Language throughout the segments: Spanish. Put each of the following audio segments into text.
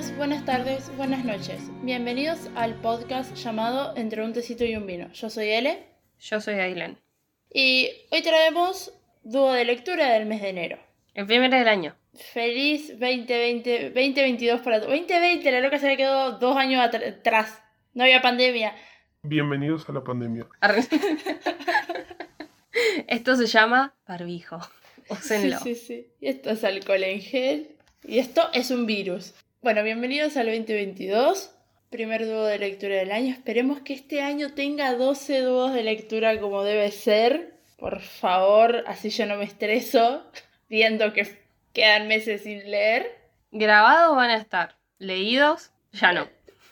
días, buenas tardes, buenas noches. Bienvenidos al podcast llamado Entre un tecito y un vino. Yo soy Ele. Yo soy Ailen. Y hoy traemos dúo de lectura del mes de enero. El primero del año. Feliz 2020, 2022 para todos. 2020, la loca se había quedado dos años atrás. No había pandemia. Bienvenidos a la pandemia. Esto se llama barbijo. Sí, sí, sí. Y esto es alcohol en gel. Y esto es un virus. Bueno, bienvenidos al 2022. Primer dúo de lectura del año. Esperemos que este año tenga 12 dúos de lectura como debe ser. Por favor, así yo no me estreso viendo que quedan meses sin leer. Grabados van a estar. Leídos, ya no.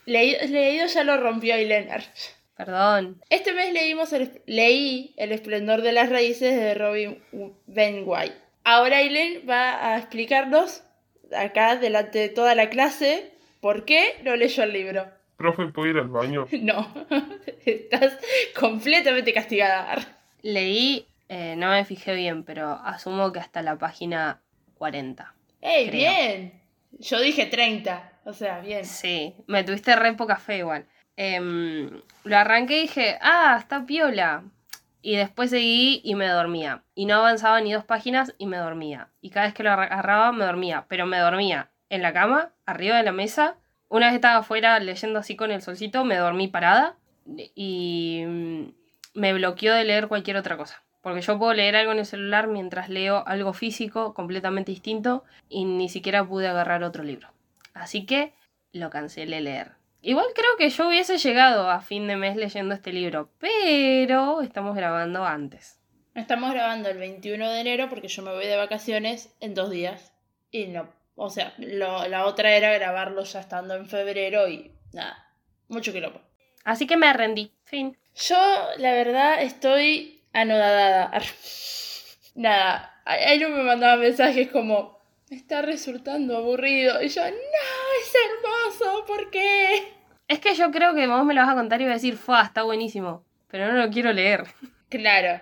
leídos ya lo rompió Ailenar. Perdón. Este mes leímos leí El esplendor de las raíces de Robin Benway. Ahora Aileen va a explicarnos acá delante de toda la clase por qué no leyó el libro. Profe, ¿puedo ir al baño? No, estás completamente castigada. Leí, eh, no me fijé bien, pero asumo que hasta la página 40. ¡Ey, bien! Yo dije 30, o sea, bien. Sí, me tuviste re poca fe igual. Em, lo arranqué y dije, ah, está piola. Y después seguí y me dormía. Y no avanzaba ni dos páginas y me dormía. Y cada vez que lo agarraba me dormía. Pero me dormía en la cama, arriba de la mesa. Una vez estaba afuera leyendo así con el solcito, me dormí parada. Y mm, me bloqueó de leer cualquier otra cosa. Porque yo puedo leer algo en el celular mientras leo algo físico completamente distinto y ni siquiera pude agarrar otro libro. Así que lo cancelé leer. Igual creo que yo hubiese llegado a fin de mes leyendo este libro, pero estamos grabando antes. Estamos grabando el 21 de enero porque yo me voy de vacaciones en dos días. Y no, o sea, la otra era grabarlo ya estando en febrero y nada, mucho quilombo. Así que me rendí, fin. Yo, la verdad, estoy anodada. nada, ahí no me mandaba mensajes como, me está resultando aburrido. Y yo, no, es hermoso, ¿por qué? Es que yo creo que vos me lo vas a contar y vas a decir, fue, está buenísimo. Pero no lo quiero leer. Claro.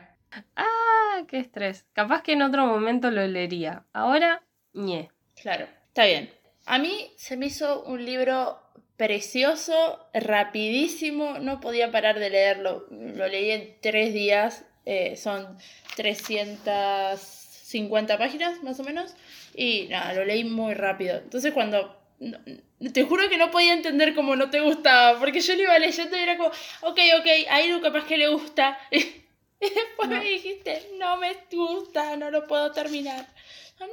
Ah, qué estrés. Capaz que en otro momento lo leería. Ahora, ñe. Claro, está bien. A mí se me hizo un libro precioso, rapidísimo, no podía parar de leerlo. Lo leí en tres días, eh, son 350 páginas más o menos. Y nada, lo leí muy rápido. Entonces cuando... Te juro que no podía entender cómo no te gustaba, porque yo lo iba leyendo y era como, ok, ok, a Iru capaz que le gusta. Y después me dijiste, no me gusta, no lo puedo terminar. No.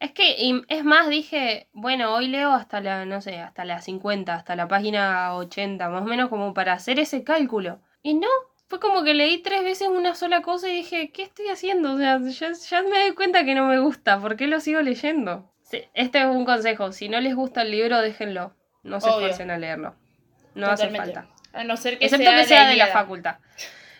Es que, es más, dije, bueno, hoy leo hasta la, no sé, hasta la 50, hasta la página 80, más o menos como para hacer ese cálculo. Y no, fue como que leí tres veces una sola cosa y dije, ¿qué estoy haciendo? O sea, ya, me doy cuenta que no me gusta, ¿por qué lo sigo leyendo? este es un consejo, si no les gusta el libro, déjenlo. No se esfuercen a leerlo. No hace falta. A no ser que Excepto sea que sea de la facultad.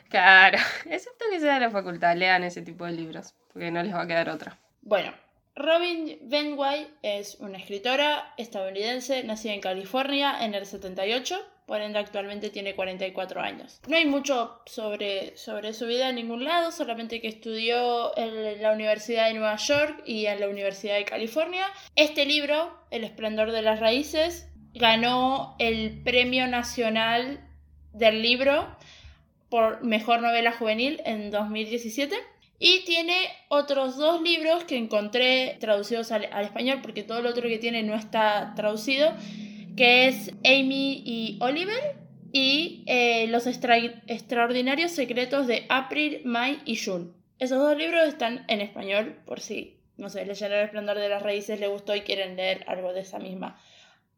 Claro, excepto que sea de la facultad, lean ese tipo de libros, porque no les va a quedar otra. Bueno, Robin Benway es una escritora estadounidense nacida en California en el 78 por ende actualmente tiene 44 años. No hay mucho sobre, sobre su vida en ningún lado, solamente que estudió en la Universidad de Nueva York y en la Universidad de California. Este libro, El esplendor de las raíces, ganó el Premio Nacional del Libro por Mejor Novela Juvenil en 2017. Y tiene otros dos libros que encontré traducidos al, al español, porque todo lo otro que tiene no está traducido que es Amy y Oliver, y eh, Los Extraordinarios Secretos de April, May y June. Esos dos libros están en español, por si, no sé, leyeron El Esplendor de las Raíces, les gustó y quieren leer algo de esa misma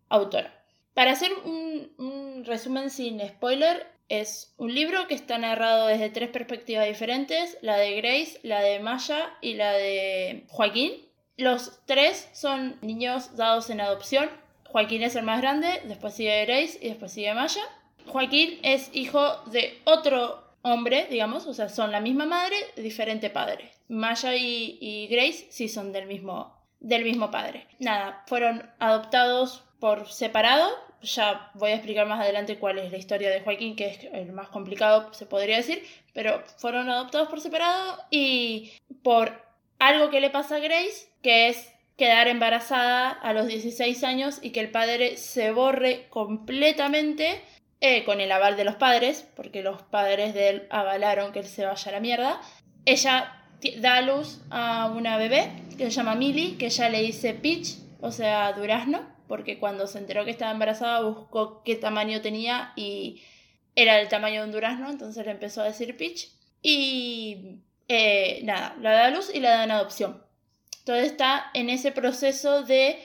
autora. Para hacer un, un resumen sin spoiler, es un libro que está narrado desde tres perspectivas diferentes, la de Grace, la de Maya y la de Joaquín. Los tres son niños dados en adopción Joaquín es el más grande, después sigue Grace y después sigue Maya. Joaquín es hijo de otro hombre, digamos, o sea, son la misma madre, diferente padre. Maya y, Grace sí son del mismo, del mismo padre. Nada, fueron adoptados por separado. Ya voy a explicar más adelante cuál es la historia de Joaquín, que es el más complicado, se podría decir, pero fueron adoptados por separado y por algo que le pasa a Grace, que es quedar embarazada a los 16 años y que el padre se borre completamente eh, con el aval de los padres, porque los padres de él avalaron que él se vaya a la mierda. Ella da a luz a una bebé que se llama Millie, que ella le dice Peach, o sea, durazno, porque cuando se enteró que estaba embarazada buscó qué tamaño tenía y era el tamaño de un durazno, entonces le empezó a decir Peach. Y eh, nada, la da a luz y la da en adopción. Entonces está en ese proceso de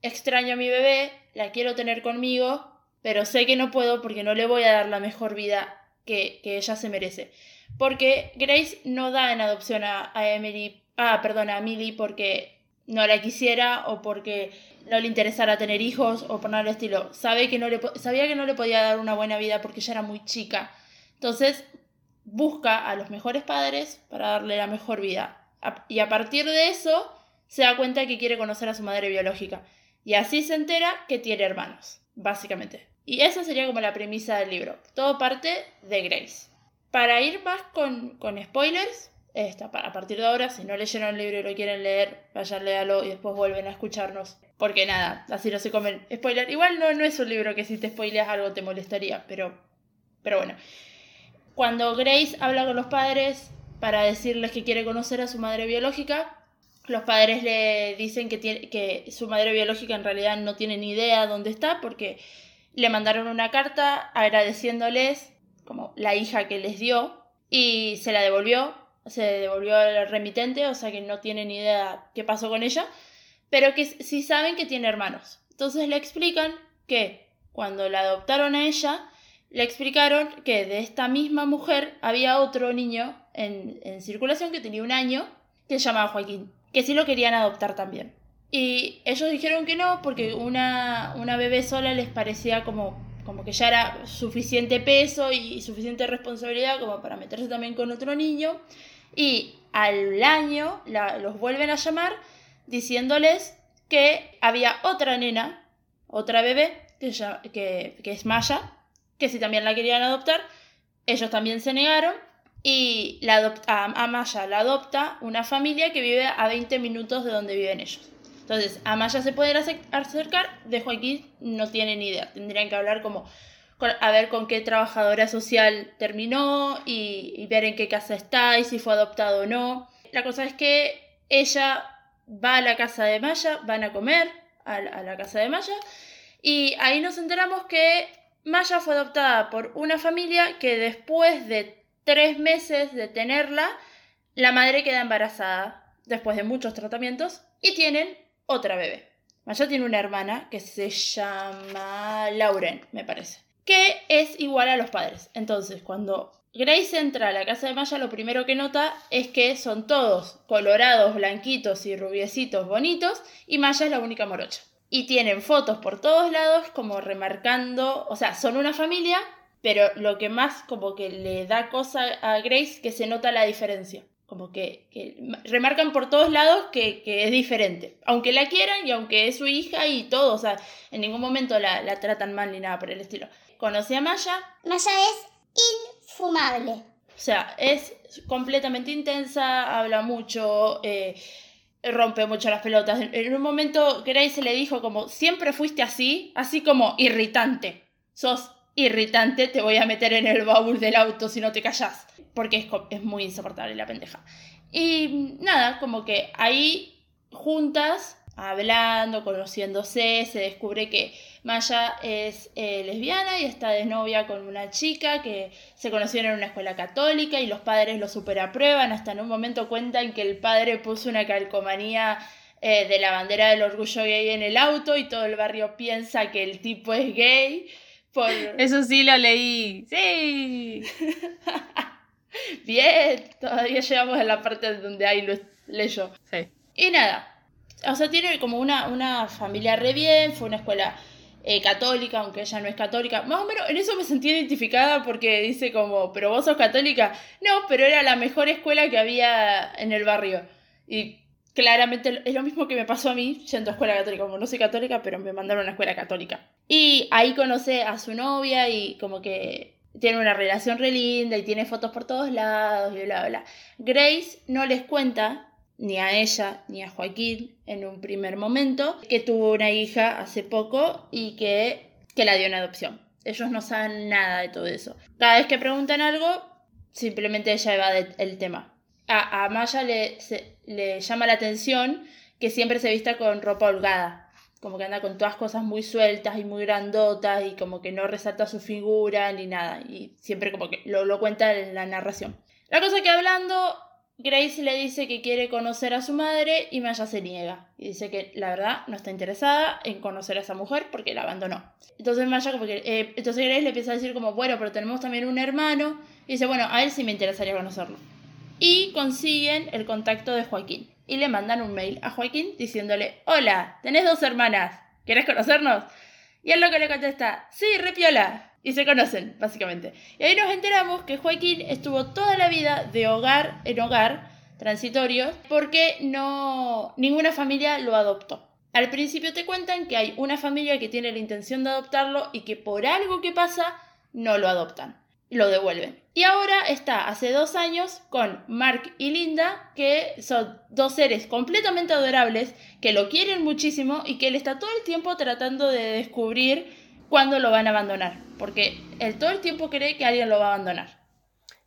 extraño a mi bebé, la quiero tener conmigo, pero sé que no puedo porque no le voy a dar la mejor vida que, ella se merece. Porque Grace no da en adopción a, Emily, ah, perdón, a Millie porque no la quisiera o porque no le interesara tener hijos o por nada del estilo. Sabe que no le, sabía que no le podía dar una buena vida porque ella era muy chica. Entonces busca a los mejores padres para darle la mejor vida. Y a partir de eso se da cuenta que quiere conocer a su madre biológica. Y así se entera que tiene hermanos, básicamente. Y esa sería como la premisa del libro. Todo parte de Grace. Para ir más con, spoilers, esta, a partir de ahora, si no leyeron el libro y lo quieren leer, vayan, léalo y después vuelven a escucharnos. Porque nada, así no se comen spoiler. Igual no, no es un libro que si te spoileas algo te molestaría, pero, pero bueno. Cuando Grace habla con los padres para decirles que quiere conocer a su madre biológica, los padres le dicen que, tiene, que su madre biológica en realidad no tiene ni idea dónde está porque le mandaron una carta agradeciéndoles como la hija que les dio y se la devolvió, se devolvió al remitente, o sea que no tiene ni idea qué pasó con ella, pero que sí saben que tiene hermanos. Entonces le explican que cuando la adoptaron a ella, le explicaron que de esta misma mujer había otro niño en, circulación que tenía un año que se llamaba Joaquín que sí lo querían adoptar también. Y ellos dijeron que no, porque una, una bebé sola les parecía como, como que ya era suficiente peso y suficiente responsabilidad como para meterse también con otro niño. Y al año los vuelven a llamar diciéndoles que había otra nena, otra bebé, que, que, que es Maya, que si también la querían adoptar, ellos también se negaron y la adopta, a Maya la adopta una familia que vive a 20 minutos de donde viven ellos. Entonces, a Maya se puede acercar, de Joaquín no tiene ni idea. Tendrían que hablar como a ver con qué trabajadora social terminó y, ver en qué casa está y si fue adoptado o no. La cosa es que ella va a la casa de Maya, van a comer a la casa de Maya y ahí nos enteramos que Maya fue adoptada por una familia que después de tres meses de tenerla, la madre queda embarazada después de muchos tratamientos y tienen otra bebé. Maya tiene una hermana que se llama Lauren, me parece, que es igual a los padres. Entonces, cuando Grace entra a la casa de Maya, lo primero que nota es que son todos colorados, blanquitos y rubiecitos bonitos, y Maya es la única morocha. Y tienen fotos por todos lados como remarcando, o sea, son una familia, pero lo que más como que le da cosa a Grace que se nota la diferencia. Como que, remarcan por todos lados que, es diferente. Aunque la quieran y aunque es su hija y todo, o sea, en ningún momento la, tratan mal ni nada por el estilo. Conoce a Maya. Maya es infumable. O sea, es completamente intensa, habla mucho, eh, rompe mucho las pelotas. En un momento Grace le dijo como, siempre fuiste así, así como irritante. Sos irritante, te voy a meter en el baúl del auto si no te callas. Porque es, es muy insoportable la pendeja. Y nada, como que ahí juntas, hablando, conociéndose, se descubre que Maya es eh, lesbiana y está de novia con una chica que se conocieron en una escuela católica y los padres lo superaprueban. Hasta en un momento cuentan que el padre puso una calcomanía eh, de la bandera del orgullo gay en el auto y todo el barrio piensa que el tipo es gay. Eso sí lo leí. Sí. Bien, todavía llegamos a la parte donde ahí lo leyó. Sí. Y nada. O sea, tiene como una, una familia re bien, fue una escuela eh, católica, aunque ella no es católica. Más o menos en eso me sentí identificada porque dice como, pero vos sos católica. No, pero era la mejor escuela que había en el barrio. Y claramente es lo mismo que me pasó a mí yendo a escuela católica. Como no soy católica, pero me mandaron a una escuela católica. Y ahí conoce a su novia y como que tiene una relación re linda y tiene fotos por todos lados y bla, bla. Grace no les cuenta ni a ella ni a Joaquín en un primer momento, que tuvo una hija hace poco y que, que la dio en adopción. Ellos no saben nada de todo eso. Cada vez que preguntan algo, simplemente ella evade el tema. A, a Maya le, se- le llama la atención que siempre se vista con ropa holgada. Como que anda con todas cosas muy sueltas y muy grandotas y como que no resalta su figura ni nada. Y siempre como que lo, lo cuenta en la narración. La cosa que hablando, Grace le dice que quiere conocer a su madre y Maya se niega. Y dice que la verdad no está interesada en conocer a esa mujer porque la abandonó. Entonces Maya como que... eh, entonces Grace le empieza a decir como, bueno, pero tenemos también un hermano. Y dice, bueno, a él sí me interesaría conocerlo. Y consiguen el contacto de Joaquín. Y le mandan un mail a Joaquín diciéndole, hola, tenés dos hermanas. ¿Querés conocernos? Y él lo que le contesta, sí, repiola. Y se conocen, básicamente. Y ahí nos enteramos que Joaquín estuvo toda la vida de hogar en hogar, transitorio, porque no ninguna familia lo adoptó. Al principio te cuentan que hay una familia que tiene la intención de adoptarlo y que por algo que pasa no lo adoptan, lo devuelven. Y ahora está hace dos años con Mark y Linda, que son dos seres completamente adorables, que lo quieren muchísimo y que él está todo el tiempo tratando de descubrir cuándo lo van a abandonar. Porque él todo el tiempo cree que alguien lo va a abandonar.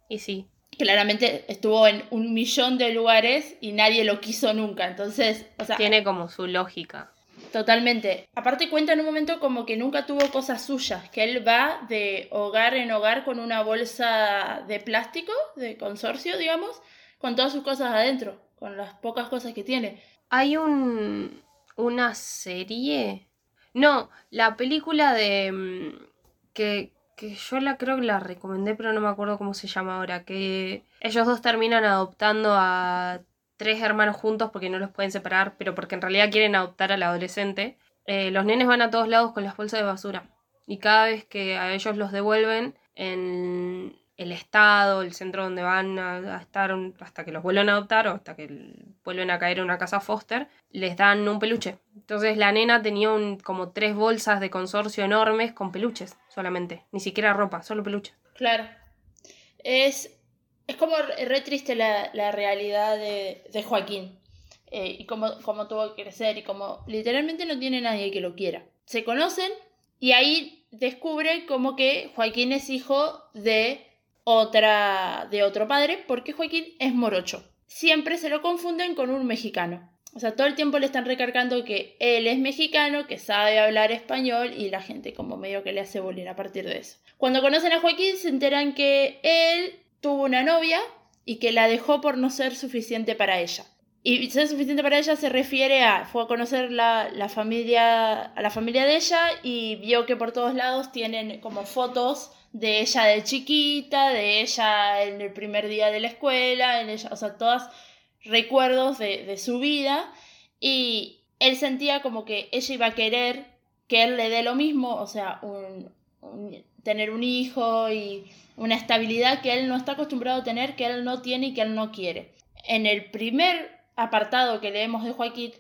Y sí, Claramente estuvo en un millón de lugares y nadie lo quiso nunca. Entonces, o sea, tiene como su lógica. Totalmente. Aparte cuenta en un momento como que nunca tuvo cosas suyas, que él va de hogar en hogar con una bolsa de plástico, de consorcio, digamos, con todas sus cosas adentro, con las pocas cosas que tiene. Hay un. una serie. No, la película de. mm, que, que yo la creo que la recomendé, pero no me acuerdo cómo se llama ahora. Que ellos dos terminan adoptando a tres hermanos juntos porque no los pueden separar, pero porque en realidad quieren adoptar al adolescente. Eh, los nenes van a todos lados con las bolsas de basura. Y cada vez que a ellos los devuelven en el estado, el centro donde van a, estar hasta que los vuelven a adoptar o hasta que vuelven a caer en una casa foster, les dan un peluche. Entonces la nena tenía un, como tres bolsas de consorcio enormes con peluches solamente. Ni siquiera ropa, solo peluches. Claro. Es, es como re triste la, la realidad de, de Joaquín. eh, y cómo, cómo tuvo que crecer y cómo literalmente no tiene nadie que lo quiera. Se conocen y ahí descubre como que Joaquín es hijo de otra de otro padre porque Joaquín es morocho. Siempre se lo confunden con un mexicano. O sea, todo el tiempo le están recargando que él es mexicano, que sabe hablar español y la gente como medio que le hace bullying a partir de eso. Cuando conocen a Joaquín se enteran que él tuvo una novia y que la dejó por no ser suficiente para ella. Y ser suficiente para ella se refiere a, fue a conocer la, la familia, a la familia de ella y vio que por todos lados tienen como fotos de ella de chiquita, de ella en el primer día de la escuela, en ella, o sea, todas recuerdos de, de su vida y él sentía como que ella iba a querer que él le dé lo mismo, o sea, un- tener un hijo y una estabilidad que él no está acostumbrado a tener, que él no tiene y que él no quiere. En el primer apartado que leemos de Joaquín,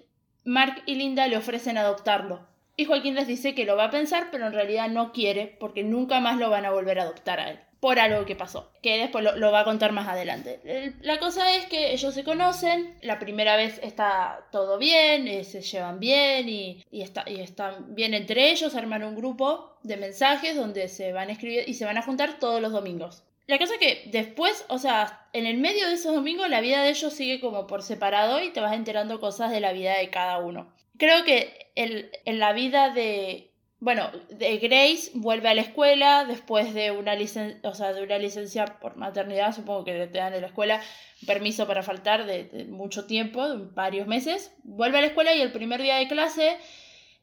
Mark y Linda le ofrecen adoptarlo. Y Joaquín les dice que lo va a pensar, pero en realidad no quiere, porque nunca más lo van a volver a adoptar a él. Por algo que pasó, que después lo, va a contar más adelante. El- La cosa es que ellos se conocen, la primera vez está todo bien, eh, se llevan bien y, está, y están bien entre ellos, arman un grupo de mensajes donde se van a escribir y se van a juntar todos los domingos. La cosa es que después, o sea, en el medio de esos domingos la vida de ellos sigue como por separado y te vas enterando cosas de la vida de cada uno. Creo que en la vida de, bueno, de Grace vuelve a la escuela después de una, licen o sea, de una licencia por maternidad, supongo que te dan en la escuela permiso para faltar de, de mucho tiempo, de varios meses. Vuelve a la escuela y el primer día de clase,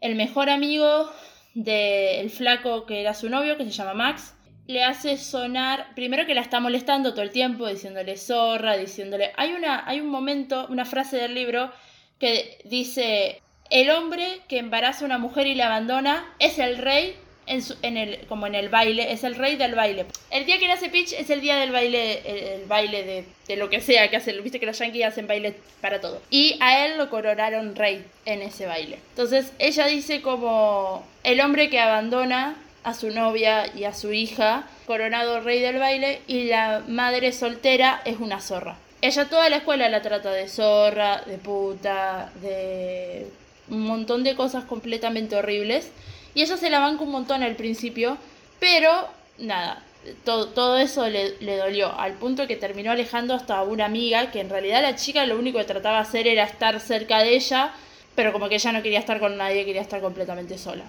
el mejor amigo del flaco que era su novio, que se llama Max, le hace sonar, primero que la está molestando todo el tiempo, diciéndole zorra, diciéndole... Hay, una, hay un momento, una frase del libro que dice, el hombre que embaraza a una mujer y la abandona es el rey, en el, como en el baile, es el rey del baile. El día que nace Peach es el día del baile, el, el baile de, de lo que sea que hacen, viste que los yankees hacen baile para todo. Y a él lo coronaron rey en ese baile. Entonces ella dice como el hombre que abandona a su novia y a su hija, coronado rey del baile, y la madre soltera es una zorra. ella toda la escuela la trata de zorra, de puta, de un montón de cosas completamente horribles. Y ella se la banca un montón al principio, pero nada, todo, todo eso le, le dolió, al punto que terminó alejando hasta una amiga, que en realidad la chica lo único que trataba de hacer era estar cerca de ella, pero como que ella no quería estar con nadie, quería estar completamente sola.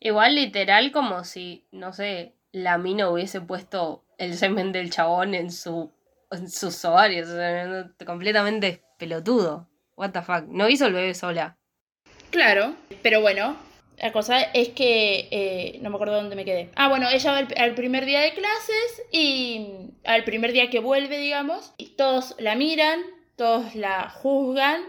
Igual literal como si, no sé, la mina hubiese puesto el semen del chabón en su en sus ovarios, completamente pelotudo. What the fuck, no hizo el bebé sola. Claro, pero bueno, la cosa es que eh, no me acuerdo dónde me quedé. Ah, bueno, ella va al, primer día de clases y al primer día que vuelve, digamos, y todos la miran, todos la juzgan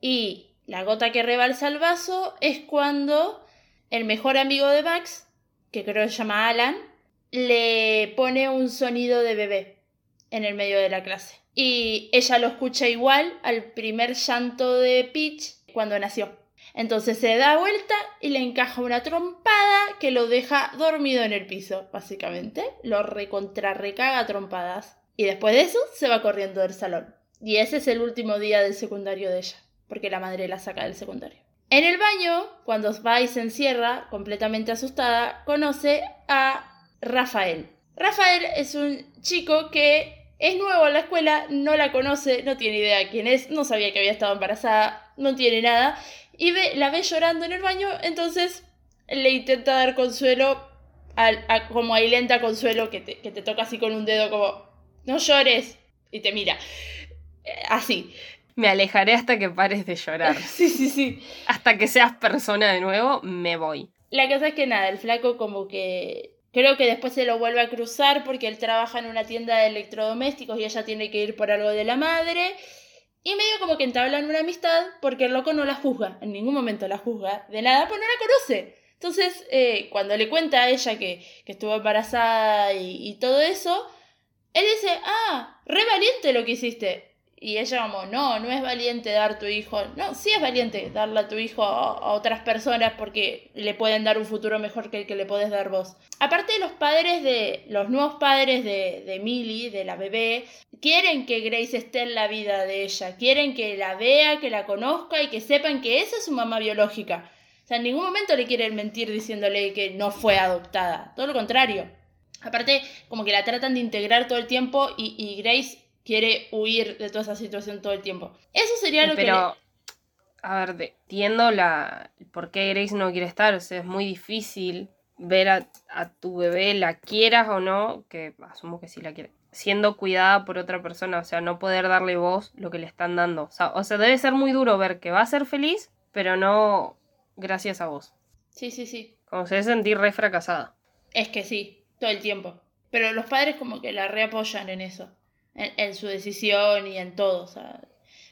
y la gota que rebalsa el vaso es cuando el mejor amigo de Max, que creo que se llama Alan, le pone un sonido de bebé en el medio de la clase. Y ella lo escucha igual al primer llanto de Peach cuando nació. Entonces se da vuelta y le encaja una trompada que lo deja dormido en el piso, básicamente. Lo recontra recaga a trompadas. Y después de eso se va corriendo del salón. Y ese es el último día del secundario de ella, porque la madre la saca del secundario. En el baño, cuando va y se encierra, completamente asustada, conoce a Rafael. Rafael es un chico que es nuevo en la escuela, no la conoce, no tiene idea quién es, no sabía que había estado embarazada, no tiene nada, y ve, la ve llorando en el baño, entonces le intenta dar consuelo, al- a- como a Ilenta consuelo, que te, que te toca así con un dedo como, no llores, y te mira. Eh, Así. Me alejaré hasta que pares de llorar. Sí, sí, sí. Hasta que seas persona de nuevo, me voy. La cosa es que nada, el flaco como que... Creo que después se lo vuelve a cruzar porque él trabaja en una tienda de electrodomésticos y ella tiene que ir por algo de la madre. Y medio como que entablan una amistad porque el loco no la juzga, en ningún momento la juzga de nada, pues no la conoce. Entonces, eh, cuando le cuenta a ella que, que estuvo embarazada y, todo eso, él dice, ah, re valiente lo que hiciste. Y ella como, no, no es valiente dar tu hijo. No, sí es valiente darle a tu hijo a, otras personas porque le pueden dar un futuro mejor que el que le podés dar vos. Aparte los padres de, los nuevos padres de, de Millie, de la bebé, quieren que Grace esté en la vida de ella. Quieren que la vea, que la conozca y que sepan que esa es su mamá biológica. O sea, en ningún momento le quieren mentir diciéndole que no fue adoptada. Todo lo contrario. Aparte, como que la tratan de integrar todo el tiempo y, y Grace quiere huir de toda esa situación todo el tiempo. Eso sería lo Pero, a ver, entiendo la por qué Grace no quiere estar. O sea, es muy difícil ver a, a tu bebé, la quieras o no, que asumo que sí la quiere, siendo cuidada por otra persona. O sea, no poder darle voz lo que le están dando. O sea, o sea, debe ser muy duro ver que va a ser feliz, pero no gracias a vos. que... Sí, sí, sí. Como se debe sentir re fracasada. Es que sí, todo el tiempo. Pero los padres como que la reapoyan en eso. En, en su decisión y en todo. O sea,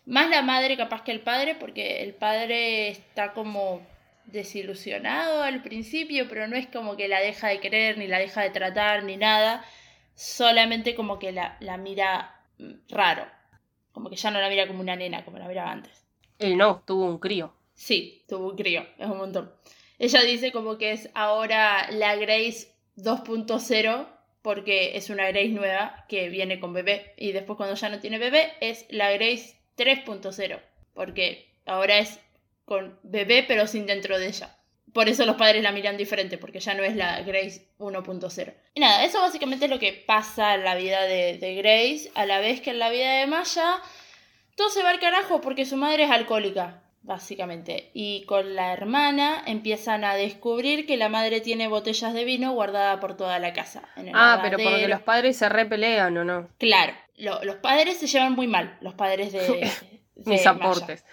más la madre capaz que el padre, porque el padre está como desilusionado al principio, pero no es como que la deja de querer, ni la deja de tratar, ni nada. Solamente como que la, la mira mm, raro. Como que ya no la mira como una nena, como la miraba antes. Él no, tuvo un crío. Sí, tuvo un crío, es un montón. Ella dice como que es ahora la Grace 2.0 porque es una Grace nueva que viene con bebé y después cuando ya no tiene bebé es la Grace 3.0 porque ahora es con bebé pero sin dentro de ella. Por eso los padres la miran diferente porque ya no es la Grace 1.0. Y nada, eso básicamente es lo que pasa en la vida de, de Grace, a la vez que en la vida de Maya todo se va al carajo porque su madre es alcohólica básicamente. Y con la hermana empiezan a descubrir que la madre tiene botellas de vino guardada por toda la casa. en el Ah, pero porque los padres se repelean o no. Claro, lo- los padres se llevan muy mal, los padres de... de Mis Maya. aportes.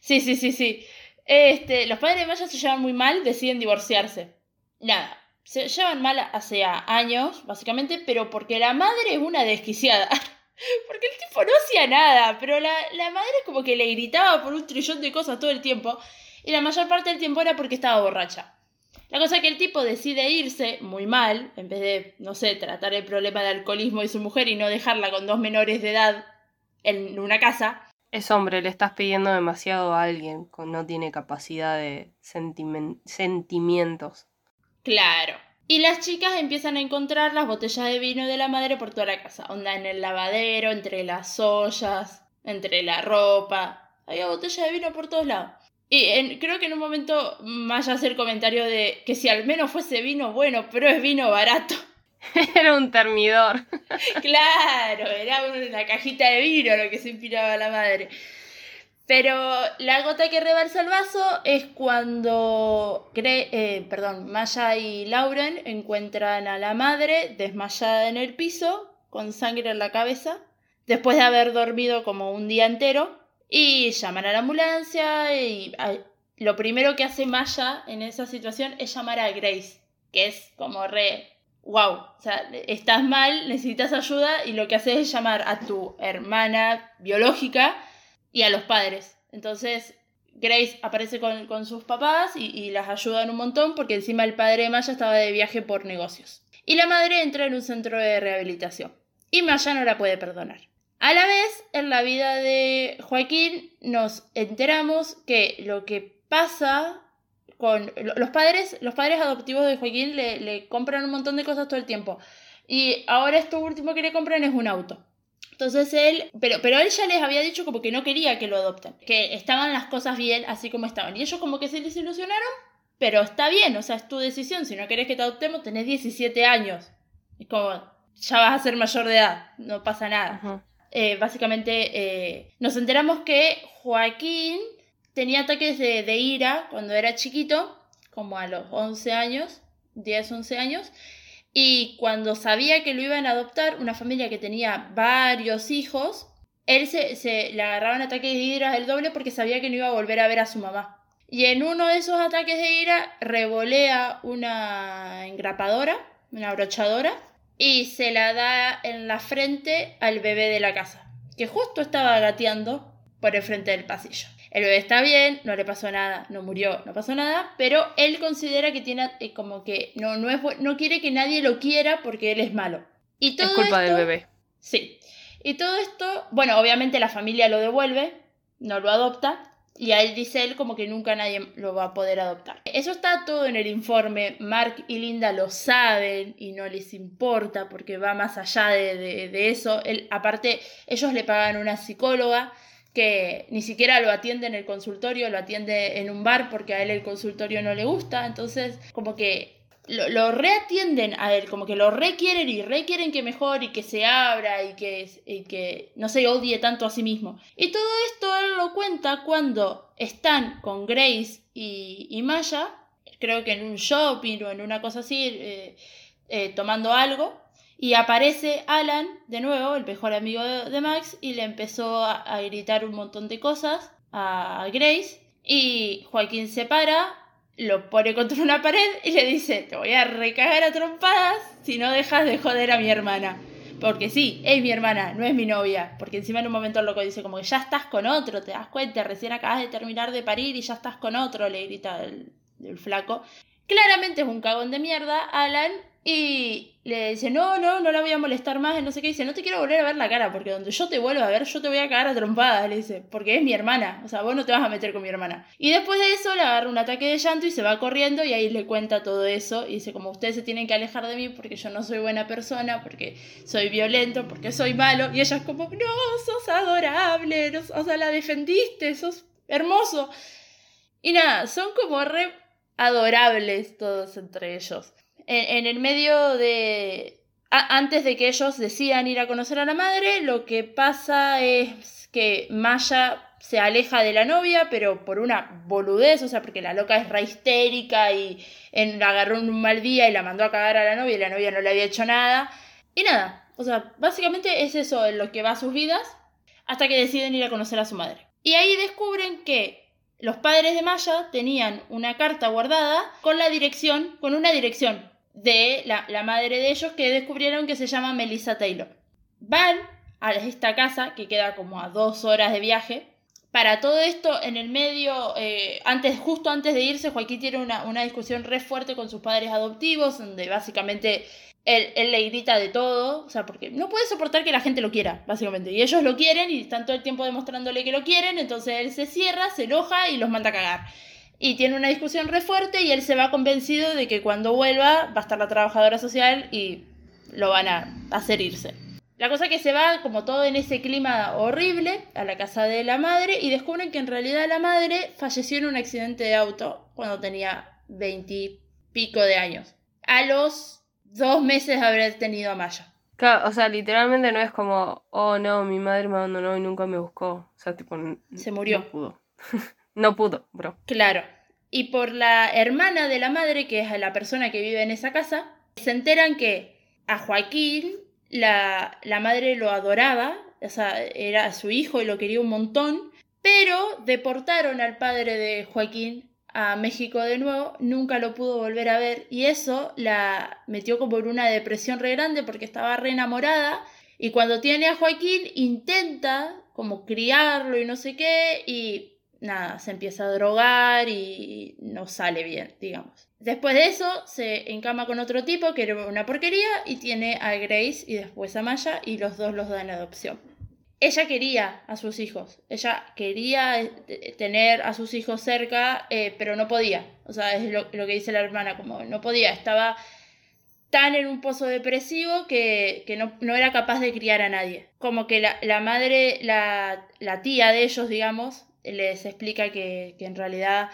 Sí, sí, sí, sí. Este, los padres de Maya se llevan muy mal, deciden divorciarse. Nada, se llevan mal hace años, básicamente, pero porque la madre es una desquiciada. Porque no hacía nada, pero la, la madre como que le gritaba por un trillón de cosas todo el tiempo, y la mayor parte del tiempo era porque estaba borracha. La cosa es que el tipo decide irse muy mal, en vez de, no sé, tratar el problema de alcoholismo de su mujer y no dejarla con dos menores de edad en una casa, Es hombre, le estás pidiendo demasiado a alguien que no tiene capacidad de sentimen- sentimientos. Claro. Y las chicas empiezan a encontrar las botellas de vino de la madre por toda la casa. Onda en el lavadero, entre las ollas, entre la ropa. Había botellas de vino por todos lados. Y en- creo que en un momento Maya hace el comentario de que si al menos fuese vino bueno, pero es vino barato. Era un termidor. Claro, era una cajita de vino lo que se inspiraba la madre. Pero la gota que rebalsa el vaso es cuando Gre- eh, perdón, Maya y Lauren encuentran a la madre desmayada en el piso, con sangre en la cabeza, después de haber dormido como un día entero, y llaman a la ambulancia y lo primero que hace Maya en esa situación es llamar a Grace, que es como re wow, o sea, estás mal, necesitas ayuda y lo que haces es llamar a tu hermana biológica y a los padres. Entonces, Grace aparece con, con sus papás y, y las ayudan un montón porque encima el padre de Maya estaba de viaje por negocios. Y la madre entra en un centro de rehabilitación. Y Maya no la puede perdonar. A la vez, en la vida de Joaquín nos enteramos que lo que pasa con lo- los padres, los padres adoptivos de Joaquín le, le compran un montón de cosas todo el tiempo. Y ahora esto último que le compran es un auto. Entonces él, pero, pero él ya les había dicho como que no quería que lo adopten, que estaban las cosas bien así como estaban. Y ellos como que se desilusionaron, pero está bien, o sea, es tu decisión. Si no querés que te adoptemos, tenés 17 años. Es como, ya vas a ser mayor de edad, no pasa nada eh, básicamente eh, nos enteramos que Joaquín tenía ataques de, de ira cuando era chiquito, como a los 11 años, 10, 11 años, y cuando sabía que lo iban a adoptar, una familia que tenía varios hijos, él se, se le agarraban ataques de ira el doble porque sabía que no iba a volver a ver a su mamá. Y en uno de esos ataques de ira revolea una engrapadora, una abrochadora, y se la da en la frente al bebé de la casa, que justo estaba gateando por el frente del pasillo. El bebé está bien, no le pasó nada, no murió, no pasó nada, pero él considera que tiene eh, como que no, no, es, no quiere que nadie lo quiera porque él es malo. Y todo Es culpa del bebé. Sí. Y todo esto, bueno, obviamente la familia lo devuelve, no lo adopta, y a él dice él como que nunca nadie lo va a poder adoptar. Eso está todo en el informe, Mark y Linda lo saben y no les importa porque va más allá de, de- de eso. Él, aparte, ellos le pagan una psicóloga que ni siquiera lo atiende en el consultorio, lo atiende en un bar porque a él el consultorio no le gusta, entonces como que lo, lo reatienden a él, como que lo requieren y requieren que mejore y que se abra y que, no se odie tanto a sí mismo. Y todo esto él lo cuenta cuando están con Grace y, y Maya, creo que en un shopping o en una cosa así, eh, eh, tomando algo. Y aparece Alan, de nuevo, el mejor amigo de, Max, y le empezó a, a gritar un montón de cosas a Grace. Y Joaquín se para, lo pone contra una pared y le dice, te voy a recagar a trompadas si no dejas de joder a mi hermana. Porque sí, es mi hermana, no es mi novia. Porque encima en un momento el loco dice como que ya estás con otro, te das cuenta, recién acabas de terminar de parir y ya estás con otro, le grita el, el flaco. Claramente es un cagón de mierda, Alan, y le dice, no, no, no la voy a molestar más, y no sé qué, dice, no te quiero volver a ver la cara, porque donde yo te vuelva a ver, yo te voy a cagar a trompadas, le dice, porque es mi hermana, o sea, vos no te vas a meter con mi hermana. Y después de eso le agarra un ataque de llanto y se va corriendo, y ahí le cuenta todo eso, y dice, como ustedes se tienen que alejar de mí porque yo no soy buena persona, porque soy violento, porque soy malo, y ella es como, no, sos adorable, no- o sea, la defendiste, sos hermoso. Y nada, son como re adorables todos entre ellos. En, el medio de... antes de que ellos decidan ir a conocer a la madre, lo que pasa es que Maya se aleja de la novia, pero por una boludez, o sea, porque la loca es re histérica y agarró un mal día y la mandó a cagar a la novia y la novia no le había hecho nada. Y nada, o sea, básicamente es eso en lo que va a sus vidas hasta que deciden ir a conocer a su madre. Y ahí descubren que los padres de Maya tenían una carta guardada con la dirección, con una dirección de la, la madre de ellos que descubrieron que se llama Melissa Taylor. Van a esta casa que queda como a dos horas de viaje. Para todo esto, en el medio, eh, antes, justo antes de irse, Joaquín tiene una, una discusión re fuerte con sus padres adoptivos, donde básicamente él, él le grita de todo, o sea, porque no puede soportar que la gente lo quiera, básicamente. Y ellos lo quieren y están todo el tiempo demostrándole que lo quieren, entonces él se cierra, se enoja y los manda a cagar. Y tiene una discusión re fuerte y él se va convencido de que cuando vuelva va a estar la trabajadora social y lo van a hacer irse. La cosa que se va, como todo en ese clima horrible, a la casa de la madre y descubren que en realidad la madre falleció en un accidente de auto cuando tenía veintipico de años. A los dos meses de haber tenido a Maya. Claro, o sea, literalmente no es como, oh no, mi madre me abandonó y nunca me buscó. O sea, tipo, Se murió. No pudo. no pudo, bro. Claro. Y por la hermana de la madre, que es la persona que vive en esa casa, se enteran que a Joaquín la, la madre lo adoraba, o sea, era su hijo y lo quería un montón, pero deportaron al padre de Joaquín a México de nuevo, nunca lo pudo volver a ver y eso la metió como en una depresión re grande porque estaba re enamorada y cuando tiene a Joaquín intenta como criarlo y no sé qué y nada, se empieza a drogar y no sale bien, digamos. Después de eso se encama con otro tipo que era una porquería y tiene a Grace y después a Maya y los dos los dan adopción. Ella quería a sus hijos, ella quería eh, tener a sus hijos cerca, eh, pero no podía. O sea, es lo, lo que dice la hermana, como no podía, estaba tan en un pozo depresivo que, que no, no era capaz de criar a nadie. Como que la, la madre, la, la tía de ellos, digamos, les explica que, que en realidad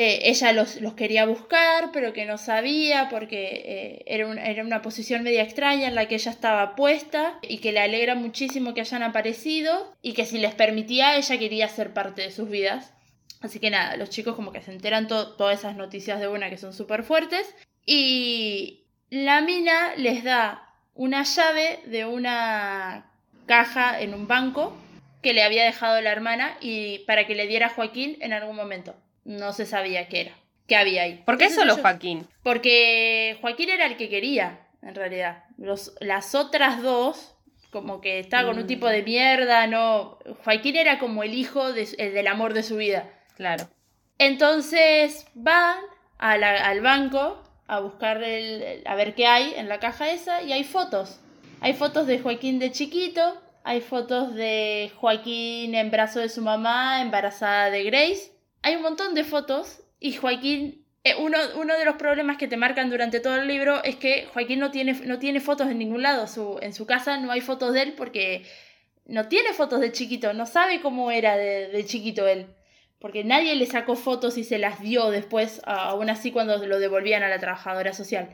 eh, ella los, los, quería buscar, pero que no sabía porque eh, era, era, una posición media extraña en la que ella estaba puesta y que le alegra muchísimo que hayan aparecido y que si les permitía ella quería ser parte de sus vidas. Así que nada, los chicos como que se enteran to todas esas noticias de una que son súper fuertes y la mina les da una llave de una caja en un banco que le había dejado la hermana y para que le diera a Joaquín en algún momento no se sabía qué era, qué había ahí. ¿Por qué Entonces solo ellos, Joaquín? Porque Joaquín era el que quería, en realidad. Los, las otras dos, como que estaba con un tipo de mierda, no. Joaquín era como el hijo de, el del amor de su vida. Claro. Entonces van a la, al banco a buscar el, a ver qué hay en la caja esa y hay fotos. Hay fotos de Joaquín de chiquito, hay fotos de Joaquín en brazo de su mamá, embarazada de Grace hay un montón de fotos y Joaquín, eh, uno, uno, de los problemas que te marcan durante todo el libro es que Joaquín no tiene, no tiene fotos en ningún lado, su, en su casa no hay fotos de él porque no tiene fotos de chiquito, no sabe cómo era de, de chiquito él, porque nadie le sacó fotos y se las dio después, aún así cuando lo devolvían a la trabajadora social.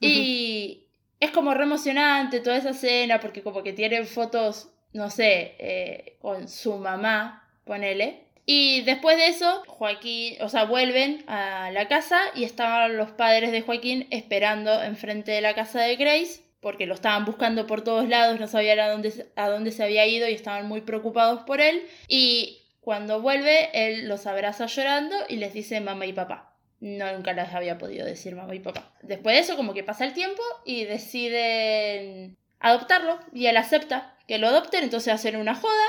Uh -huh. Y es como re emocionante toda esa escena porque como que tienen fotos, no sé, eh, con su mamá, ponele, y después de eso, Joaquín, o sea, vuelven a la casa y estaban los padres de Joaquín esperando enfrente de la casa de Grace, porque lo estaban buscando por todos lados, no sabían a dónde, a dónde se había ido y estaban muy preocupados por él. Y cuando vuelve, él los abraza llorando y les dice mamá y papá. No, nunca les había podido decir mamá y papá. Después de eso, como que pasa el tiempo y deciden adoptarlo y él acepta que lo adopten, entonces hacen una joda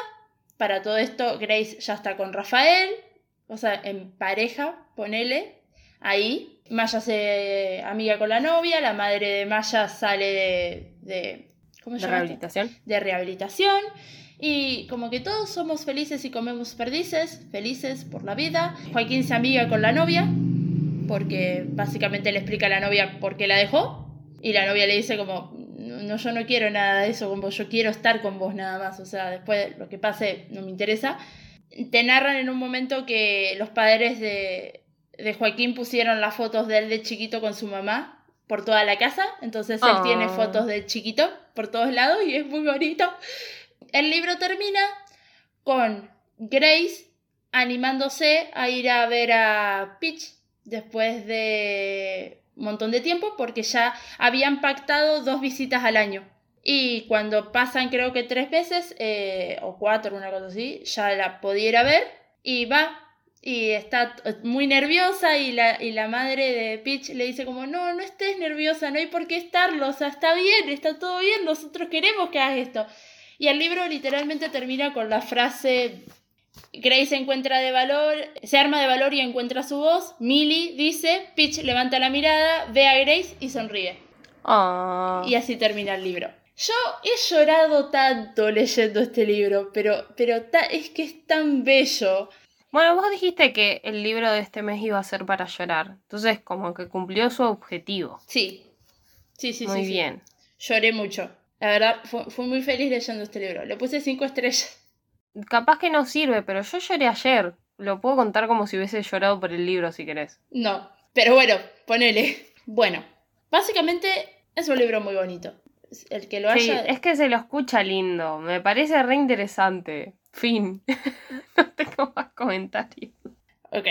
para todo esto, Grace ya está con Rafael, o sea, en pareja, ponele, ahí. Maya se amiga con la novia, la madre de Maya sale de. de ¿Cómo se llama? rehabilitación. De rehabilitación. Y como que todos somos felices y comemos perdices, felices por la vida. Joaquín se amiga con la novia, porque básicamente le explica a la novia por qué la dejó. Y la novia le dice como, no, yo no quiero nada de eso con vos, yo quiero estar con vos nada más, o sea, después lo que pase no me interesa. Te narran en un momento que los padres de, de Joaquín pusieron las fotos de él de chiquito con su mamá por toda la casa, entonces él Oh. tiene fotos de chiquito por todos lados y es muy bonito. El libro termina con Grace animándose a ir a ver a Peach después de un montón de tiempo porque ya habían pactado dos visitas al año. Y cuando pasan creo que tres veces eh, o cuatro, una cosa así, ya la pudiera ver y va y está muy nerviosa y la, y la madre de Peach le dice como no, no estés nerviosa, no hay por qué estarlo, o sea, está bien, está todo bien, nosotros queremos que hagas esto. Y el libro literalmente termina con la frase Grace se encuentra de valor, se arma de valor y encuentra su voz. Millie dice, Peach levanta la mirada, ve a Grace y sonríe. Ah. Y así termina el libro. Yo he llorado tanto leyendo este libro, pero, pero ta- es que es tan bello. Bueno, vos dijiste que el libro de este mes iba a ser para llorar. Entonces, como que cumplió su objetivo. Sí. Sí, sí, Muy sí. sí. bien. Lloré mucho. La verdad, fu- fui muy feliz leyendo este libro. Le puse cinco estrellas. Capaz que no sirve, pero yo lloré ayer. Lo puedo contar como si hubiese llorado por el libro, si querés. No. Pero bueno, ponele. Bueno, básicamente es un libro muy bonito. El que lo Sí, haya. es que se lo escucha lindo. Me parece re interesante. Fin. no tengo más comentarios. Ok.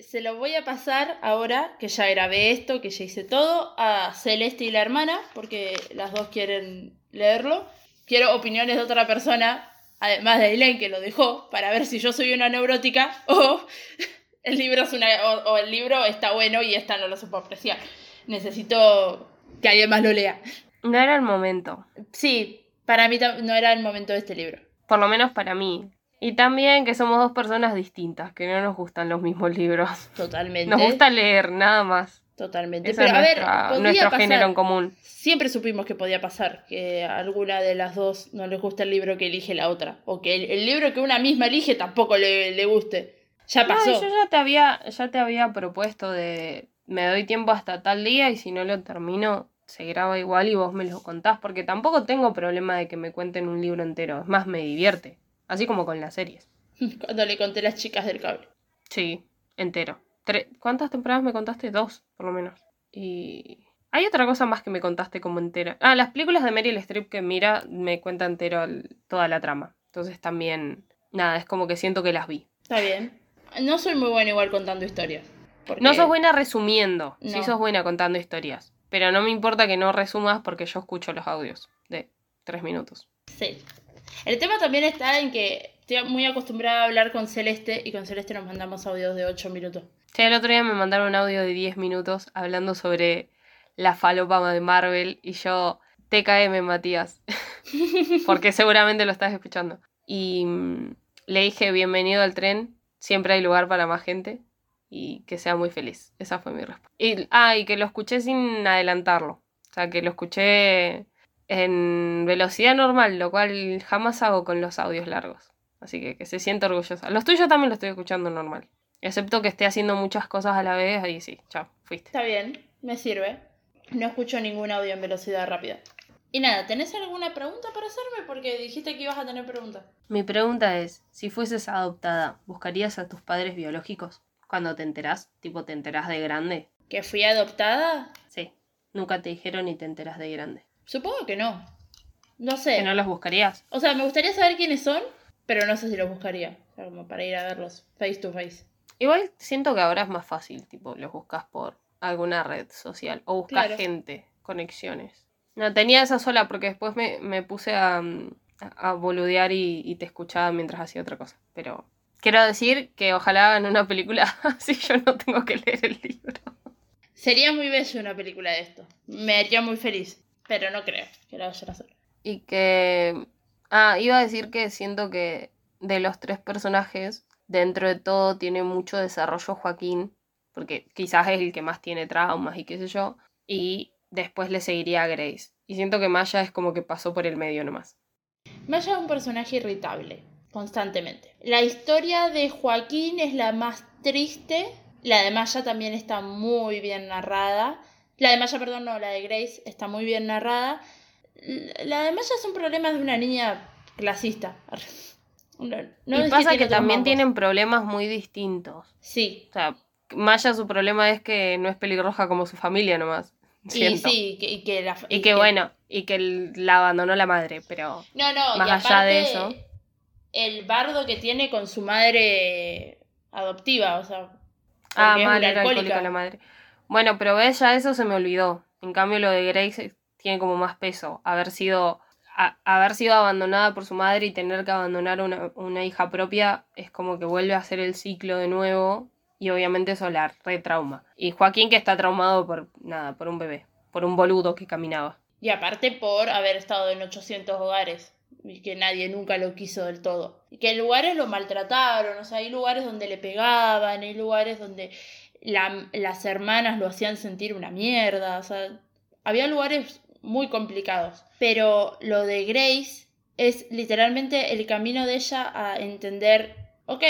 Se lo voy a pasar ahora, que ya grabé esto, que ya hice todo, a Celeste y la hermana, porque las dos quieren leerlo. Quiero opiniones de otra persona, además de Elaine, que lo dejó, para ver si yo soy una neurótica o el libro, es una, o, o el libro está bueno y esta no lo supo apreciar. Necesito que alguien más lo lea. No era el momento. Sí, para mí no era el momento de este libro. Por lo menos para mí. Y también que somos dos personas distintas, que no nos gustan los mismos libros. Totalmente. Nos gusta leer, nada más. Totalmente. Pero a ver, nuestro pasar. género en común. Siempre supimos que podía pasar que a alguna de las dos no les gusta el libro que elige la otra. O que el, el libro que una misma elige tampoco le, le guste. Ya No, pasó. yo ya te había, ya te había propuesto de me doy tiempo hasta tal día y si no lo termino, se graba igual y vos me lo contás, porque tampoco tengo problema de que me cuenten un libro entero. Es más, me divierte. Así como con las series. Cuando le conté las chicas del cable. Sí, entero. Tre- ¿Cuántas temporadas me contaste? Dos, por lo menos. Y. Hay otra cosa más que me contaste como entera. Ah, las películas de Meryl Streep que mira me cuenta entero el- toda la trama. Entonces también. Nada, es como que siento que las vi. Está bien. No soy muy buena igual contando historias. porque- No sos buena resumiendo, sí No. sos buena contando historias. Pero no me importa que no resumas porque yo escucho los audios de tres minutos. Sí. El tema también está en que estoy muy acostumbrada a hablar con Celeste y con Celeste nos mandamos audios de 8 minutos. Sí, el otro día me mandaron un audio de 10 minutos hablando sobre la falopa de Marvel y yo, TKM Matías, porque seguramente lo estás escuchando. Y mm, le dije, bienvenido al tren, siempre hay lugar para más gente y que sea muy feliz. Esa fue mi respuesta. Y, ah, y que lo escuché sin adelantarlo. O sea, que lo escuché en velocidad normal, lo cual jamás hago con los audios largos. Así que que se sienta orgullosa. Los tuyos también lo estoy escuchando normal. Excepto que esté haciendo muchas cosas a la vez, ahí sí, chao, fuiste. Está bien, me sirve. No escucho ningún audio en velocidad rápida. Y nada, ¿tenés alguna pregunta para hacerme? Porque dijiste que ibas a tener preguntas. Mi pregunta es, si fueses adoptada, ¿buscarías a tus padres biológicos? Cuando te enterás, tipo te enterás de grande. ¿Que fui adoptada? Sí, nunca te dijeron y te enterás de grande. Supongo que no. No sé. ¿Que no los buscarías? O sea, me gustaría saber quiénes son, pero no sé si los buscaría. O sea, como para ir a verlos face to face. Igual siento que ahora es más fácil, tipo, los buscas por alguna red social o buscas Claro. gente, conexiones. No, tenía esa sola porque después me, me puse a, a- a boludear y, y te escuchaba mientras hacía otra cosa. Pero quiero decir que ojalá hagan una película así yo no tengo que leer el libro. Sería muy bello una película de esto. Me haría muy feliz. Pero no creo que la vayan a hacer. Y que... Ah, iba a decir que siento que de los tres personajes, dentro de todo tiene mucho desarrollo Joaquín, porque quizás es el que más tiene traumas y qué sé yo, y después le seguiría a Grace. Y siento que Maya es como que pasó por el medio nomás. Maya es un personaje irritable, constantemente. La historia de Joaquín es la más triste. La de Maya también está muy bien narrada. La de Maya, perdón, no, la de Grace está muy bien narrada. La de Maya son problemas de una niña clasista. No, no y es pasa que, otros también tienen problemas muy distintos. Sí, O sea, Maya su problema es que no es pelirroja como su familia nomás. y Siento. sí, que- y que la... Y que bueno, y que la abandonó la madre, pero... No, no, Más y allá aparte, de eso. El bardo que tiene con su madre adoptiva, o sea. Ah, mal, era alcohólica la madre. Bueno, pero ves, ya eso se me olvidó. En cambio, lo de Grace tiene como más peso. Haber sido, haber sido abandonada por su madre y tener que abandonar una, una hija propia es como que vuelve a hacer el ciclo de nuevo. Y obviamente eso la retrauma. Y Joaquín que está traumado por nada, por un bebé. Por un boludo que caminaba. Y aparte por haber estado en 800 hogares y que nadie nunca lo quiso del todo. Y que en lugares lo maltrataron, o sea, hay lugares donde le pegaban, hay lugares donde la- las hermanas lo hacían sentir una mierda, o sea, había lugares muy complicados. Pero lo de Grace es literalmente el camino de ella a entender, ok,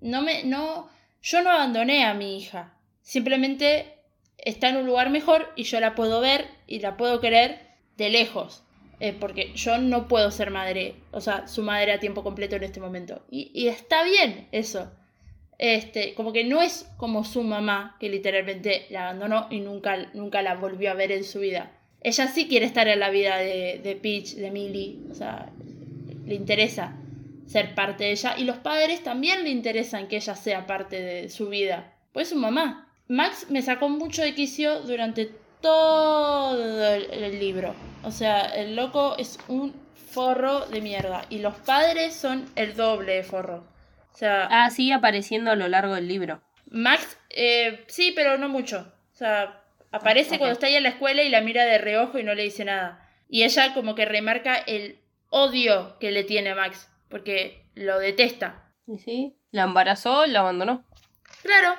no me, no, yo no abandoné a mi hija. Simplemente está en un lugar mejor y yo la puedo ver y la puedo querer de lejos. Eh, porque yo no puedo ser madre, o sea, su madre a tiempo completo en este momento. Y, y está bien eso. Este, como que no es como su mamá, que literalmente la abandonó y nunca, nunca la volvió a ver en su vida. Ella sí quiere estar en la vida de, de Peach, de Millie, o sea, le interesa ser parte de ella. Y los padres también le interesan que ella sea parte de su vida, pues es su mamá. Max me sacó mucho de quicio durante todo el, el libro. O sea, el loco es un forro de mierda. Y los padres son el doble de forro. O sea, Ah, sigue apareciendo a lo largo del libro. Max, eh, sí, pero no mucho. O sea, aparece cuando está ahí en la escuela y la mira de reojo y no le dice nada. Y ella como que remarca el odio que le tiene a Max, porque lo detesta. ¿Y sí? La embarazó, la abandonó. Claro.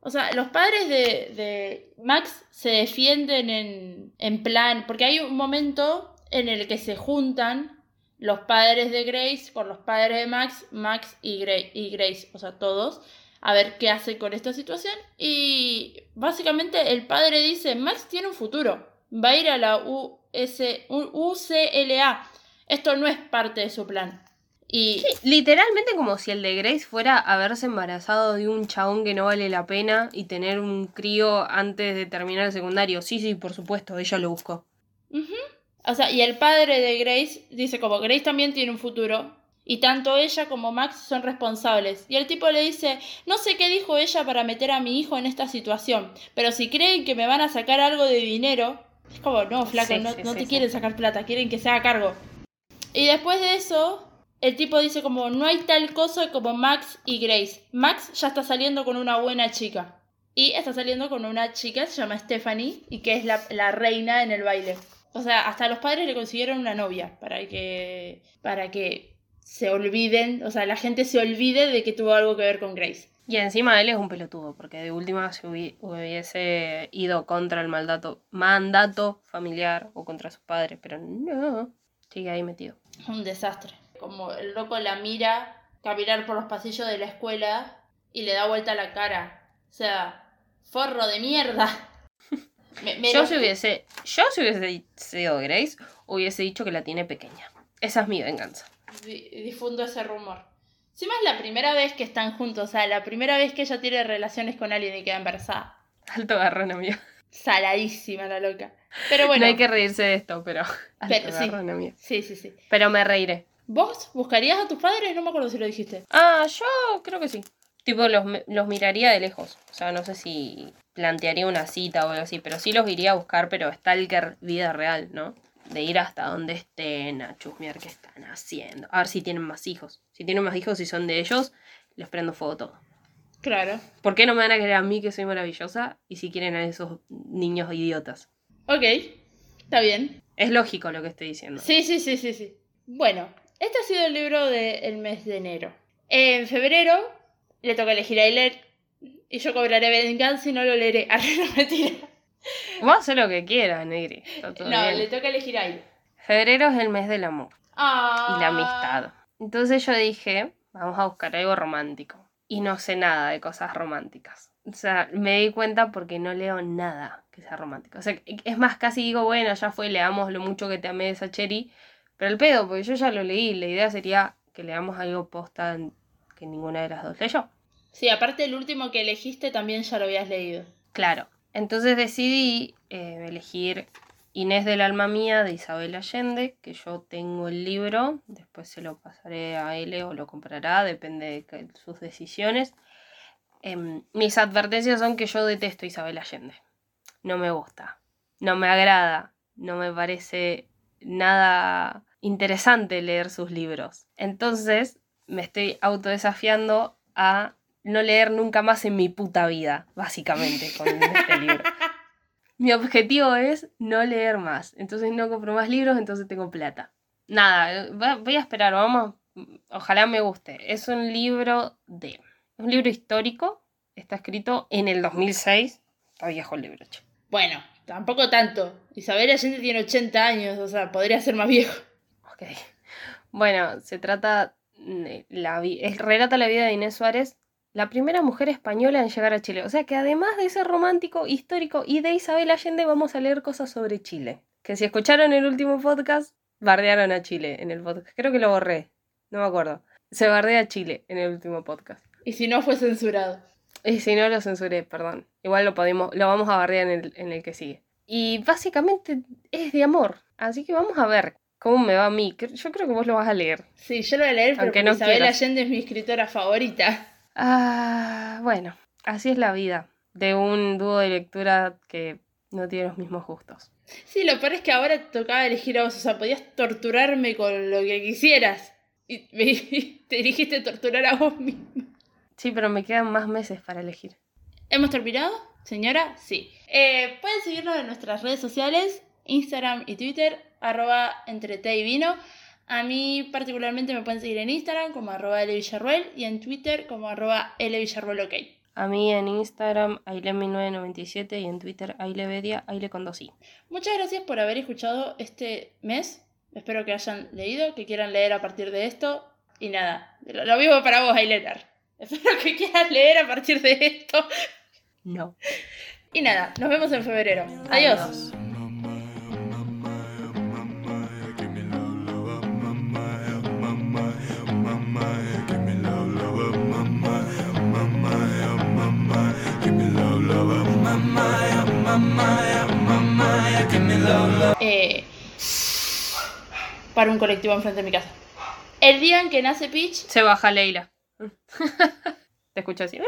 O sea, los padres de, de Max se defienden en, en plan, porque hay un momento en el que se juntan los padres de Grace con los padres de Max, Max y y Grace, o sea, todos, a ver qué hace con esta situación. Y básicamente el padre dice, Max tiene un futuro, va a ir a la US, UCLA. Esto no es parte de su plan. Y Literalmente como si el de Grace fuera haberse embarazado de un chabón que no vale la pena y tener un crío antes de terminar el secundario. Sí, sí, por supuesto, ella lo buscó. O sea, y el padre de Grace dice como Grace también tiene un futuro y tanto ella como Max son responsables. Y el tipo le dice, no sé qué dijo ella para meter a mi hijo en esta situación, pero si creen que me van a sacar algo de dinero, es como, no, flaco, Sí, no, sí, no sí, te quieren sacar plata, quieren que se haga cargo. Y después de eso, el tipo dice como, no hay tal cosa como Max y Grace. Max ya está saliendo con una buena chica. Y está saliendo con una chica, se llama Stephanie, y que es la, la reina en el baile. O sea, hasta los padres le consiguieron una novia para que, para que se olviden, o sea, la gente se olvide de que tuvo algo que ver con Grace. Y encima él es un pelotudo, porque de última se hubi- hubiese ido contra el mandato, mandato familiar o contra sus padres, pero no, sigue ahí metido. Un desastre. Como el loco la mira caminar por los pasillos de la escuela y le da vuelta la cara. O sea, forro de mierda. Me- me Yo lo- si hubiese, yo si hubiese sido Grace, hubiese dicho que la tiene pequeña. Esa es mi venganza. Di- difundo ese rumor. Encima es la primera vez que están juntos, o sea, la primera vez que ella tiene relaciones con alguien y queda embarazada. Alto garrón, amigo. Saladísima la loca. Pero bueno, no hay que reírse de esto, pero. Alto Pero sí. garrón, amigo. sí, sí, sí. Pero me reiré. ¿Vos buscarías a tus padres? No me acuerdo si lo dijiste. Ah, yo creo que sí. Tipo, los, los miraría de lejos. O sea, no sé si plantearía una cita o algo así, pero sí los iría a buscar, pero Stalker vida real, ¿no? De ir hasta donde estén, a chusmear qué están haciendo. A ver si tienen más hijos. Si tienen más hijos y son de ellos, les prendo fuego todo. Claro. ¿Por qué no me van a querer a mí que soy maravillosa? Y si quieren a esos niños idiotas. Ok, está bien. Es lógico lo que estoy diciendo. Sí, sí, sí, sí, sí. Bueno, este ha sido el libro del mes de enero. En febrero le toca elegir a leer y yo cobraré venganza y no lo leeré. Ah, no, mentira. Vos haces lo que quieras, Negri. No, bien. le toca elegir a él. Febrero es el mes del amor. Ah. y la amistad. Entonces yo dije, vamos a buscar algo romántico. Y no sé nada de cosas románticas. O sea, me di cuenta porque no leo nada que sea romántico. O sea, es más, casi digo, bueno, ya fue, leamos lo mucho que te amé de esa Cherry. Pero el pedo, porque yo ya lo leí. La idea sería que leamos algo posta que ninguna de las dos leyó. Sí, aparte el último que elegiste también ya lo habías leído. Claro. Entonces decidí eh, elegir Inés del alma mía de Isabel Allende, que yo tengo el libro, después se lo pasaré a él o lo comprará, depende de sus decisiones. Em, mis advertencias son que yo detesto Isabel Allende. No me gusta, no me agrada, no me parece nada interesante leer sus libros. Entonces me estoy autodesafiando a no leer nunca más en mi puta vida, básicamente, con este libro. Mi objetivo es no leer más. Entonces no compro más libros, entonces tengo plata. Nada, va- voy a esperar, vamos. Ojalá me guste. Es un libro de. Es un libro histórico. Está escrito en el 2006. Está viejo el libro, che. Bueno, tampoco tanto. Isabel Allende tiene 80 años, o sea, podría ser más viejo. Ok. Bueno, se trata la es- relata la vida de Inés Suárez, la primera mujer española en llegar a Chile. O sea que además de ser romántico, histórico y de Isabel Allende, vamos a leer cosas sobre Chile. Que si escucharon el último podcast, bardearon a Chile en el podcast. Creo que lo borré, no me acuerdo. Se bardea a Chile en el último podcast. Y si no fue censurado. Y si no lo censuré, perdón. Igual lo podemos, lo vamos a bardear en el, en el que sigue. Y básicamente es de amor. Así que vamos a ver cómo me va a mí. Yo creo que vos lo vas a leer. Sí, yo lo voy a leer, Aunque porque no Isabel quieras. Allende es mi escritora favorita. Ah, bueno, así es la vida. De un dúo de lectura que no tiene los mismos gustos. Sí, lo peor es que ahora te tocaba elegir a vos, o sea, podías torturarme con lo que quisieras. Y me- te dirigiste a torturar a vos mismo. Sí, pero me quedan más meses para elegir. ¿Hemos terminado, señora? Sí. Eh, pueden seguirnos en nuestras redes sociales, Instagram y Twitter, arroba entre té y vino. A mí particularmente me pueden seguir en Instagram como arroba Villarruel y en Twitter como arroba. A mí en Instagram, Aile1997 y en Twitter, Ailevedia, Aile con dos i. Muchas gracias por haber escuchado este mes. Espero que hayan leído, que quieran leer a partir de esto. Y nada, lo, mismo para vos, Ailetar. Espero que quieran leer a partir de esto. No. Y nada, nos vemos en febrero. Adiós. Eh, para un colectivo enfrente de mi casa. El día en que nace Peach, Se baja Leila. Te escucho así.